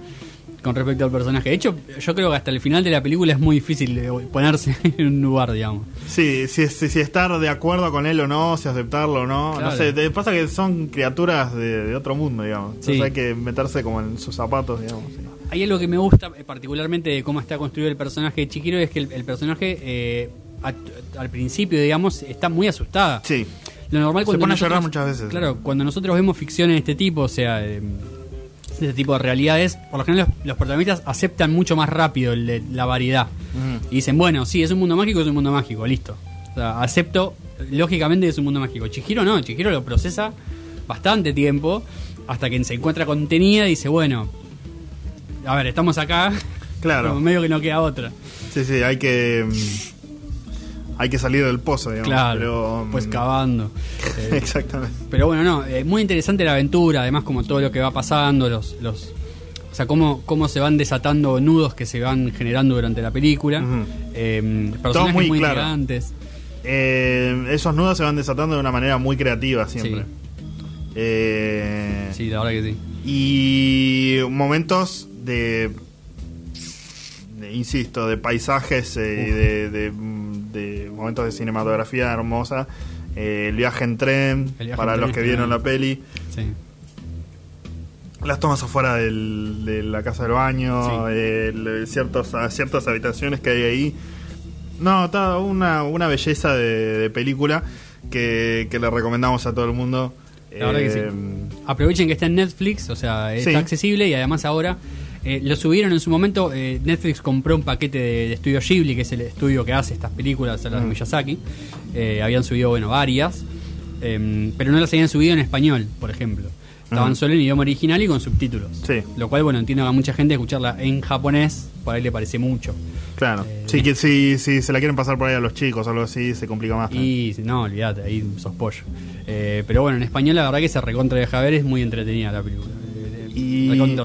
con respecto al personaje. De hecho, yo creo que hasta el final de la película es muy difícil de ponerse en un lugar, digamos. Sí, si, si, si estar de acuerdo con él o no, si aceptarlo o no. Claro. No sé, te pasa que son criaturas de, de otro mundo, digamos. Entonces Sí. hay que meterse como en sus zapatos, digamos. sí. Hay algo que me gusta eh, particularmente de cómo está construido el personaje de Chihiro, es que el, el personaje eh, a- al principio, digamos, está muy asustada. Sí, Lo normal Se cuando pone a llorar muchas veces. Claro, cuando nosotros vemos ficción en este tipo, o sea, eh, de este tipo de realidades, por lo general los, los protagonistas aceptan mucho más rápido el de- la variedad. Y dicen, bueno, sí, es un mundo mágico, es un mundo mágico, listo. O sea, acepto, lógicamente, es un mundo mágico. Chihiro no, Chihiro lo procesa bastante tiempo, hasta que se encuentra contenida y dice, bueno, a ver, estamos acá, Claro. como medio que no queda otra. Sí, sí, hay que. Hay que salir del pozo, digamos. claro, pero, pues mm, cavando. Eh, Exactamente. Pero bueno, no, eh, muy interesante la aventura, además como todo lo que va pasando, los, los o sea, cómo, cómo se van desatando nudos que se van generando durante la película. Eh, personajes muy muy, claro. Eh, esos nudos se van desatando de una manera muy creativa siempre. Sí. Eh, Sí, la verdad que sí. Y momentos de, de- insisto, de paisajes y de, de- de momentos de cinematografía hermosa. Eh, el viaje en tren, viaje para en los tren que vieron la peli. Sí. Las tomas afuera del- de la casa del baño, Sí. ciertos, ciertas habitaciones que hay ahí. No, está una, una belleza de, de película que, que le recomendamos a todo el mundo. La verdad que sí. Eh, Aprovechen que está en Netflix, o sea, está accesible y además ahora eh, lo subieron en su momento. eh, Netflix compró un paquete de, de estudio Ghibli, que es el estudio que hace estas películas, a las de Mm. Miyazaki. Eh, habían subido, bueno, varias, eh, pero no las habían subido en español, por ejemplo. Estaban Ujú. solo en idioma original y con subtítulos. Sí. Lo cual, bueno, entiendo que a mucha gente escucharla en japonés, por ahí le parece mucho. Claro. Sí, que si, si se la quieren pasar por ahí a los chicos o algo así, se complica más. Y no, olvídate, ahí sos pollo. Pero bueno, en español la verdad que se recontra deja ver, es muy entretenida la película. Y- Recontra.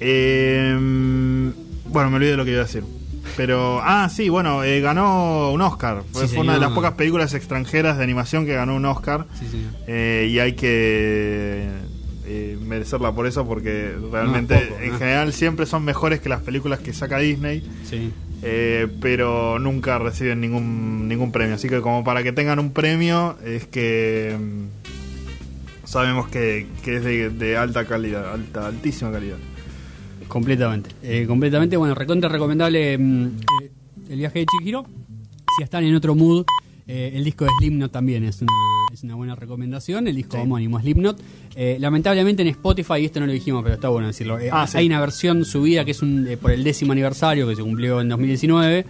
Eh, bueno, me olvidé de lo que iba a decir. Pero, ah, sí, bueno, eh, ganó un Oscar. Fue, Sí, fue una de las pocas películas extranjeras de animación que ganó un Oscar. Sí, señor. Eh, y hay que eh, merecerla por eso, porque realmente, No es poco, en ¿no? general, siempre son mejores que las películas que saca Disney. Sí. pero nunca reciben ningún ningún premio. Así que como para que tengan un premio es que mm, sabemos que, que es de, de alta calidad, alta, altísima calidad. Completamente. Eh, completamente, bueno, recontra recomendable mm, eh, el viaje de Chihiro. Si están en otro mood, eh, el disco de Slipknot también es una, es una buena recomendación. El disco Sí. homónimo Slipknot. Eh, lamentablemente en Spotify, y esto no lo dijimos, pero está bueno decirlo. eh, Ah, sí. Hay una versión subida que es un, eh, por el décimo aniversario que se cumplió en 2019.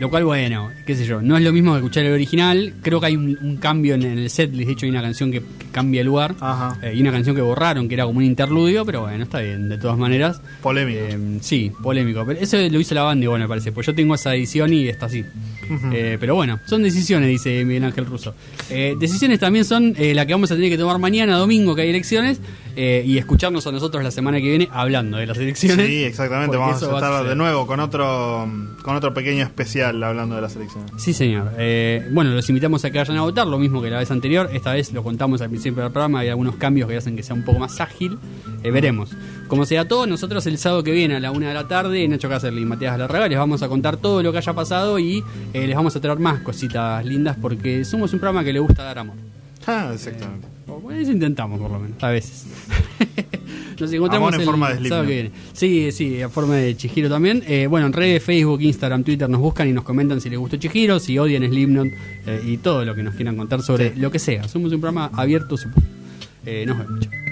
Lo cual, bueno, qué sé yo, no es lo mismo que escuchar el original. Creo que hay un, un cambio en, el setlist. De hecho, hay una canción que, que cambia el lugar. Ajá. Eh, y una canción que borraron, que era como un interludio, pero bueno, está bien, de todas maneras. Polémico. Eh, sí, polémico. Pero eso lo hizo la banda, igual me parece. Pues yo tengo esa edición y está así. Eh, pero bueno, son decisiones, dice Miguel Ángel Russo. Eh, decisiones también son eh, la que vamos a tener que tomar mañana, domingo, que hay elecciones, eh, y escucharnos a nosotros la semana que viene hablando de las elecciones. Sí, exactamente. Vamos a va estar de nuevo con otro con otro pequeño especial hablando de la selección. Sí, señor. Eh, bueno, los invitamos a que vayan a votar, lo mismo que la vez anterior. Esta vez lo contamos al principio del programa, hay algunos cambios que hacen que sea un poco más ágil. Eh, veremos. Como sea todo, nosotros el sábado que viene a la una de la tarde, Nacho Cáceres y Matías Larraga, les vamos a contar todo lo que haya pasado y eh, les vamos a traer más cositas lindas porque somos un programa que le gusta dar amor. Ah, exactamente. O, bueno, eso intentamos por lo menos, a veces. Nos encontramos Amor en el forma de sábado que viene. Sí, sí, en forma de Chihiro también. Eh, bueno, en redes, Facebook, Instagram, Twitter nos buscan y nos comentan si les gustó Chihiro, si odian Slipknot eh, y todo lo que nos quieran contar sobre lo que sea. Somos un programa abierto. sup- Eh, nos vemos. chao.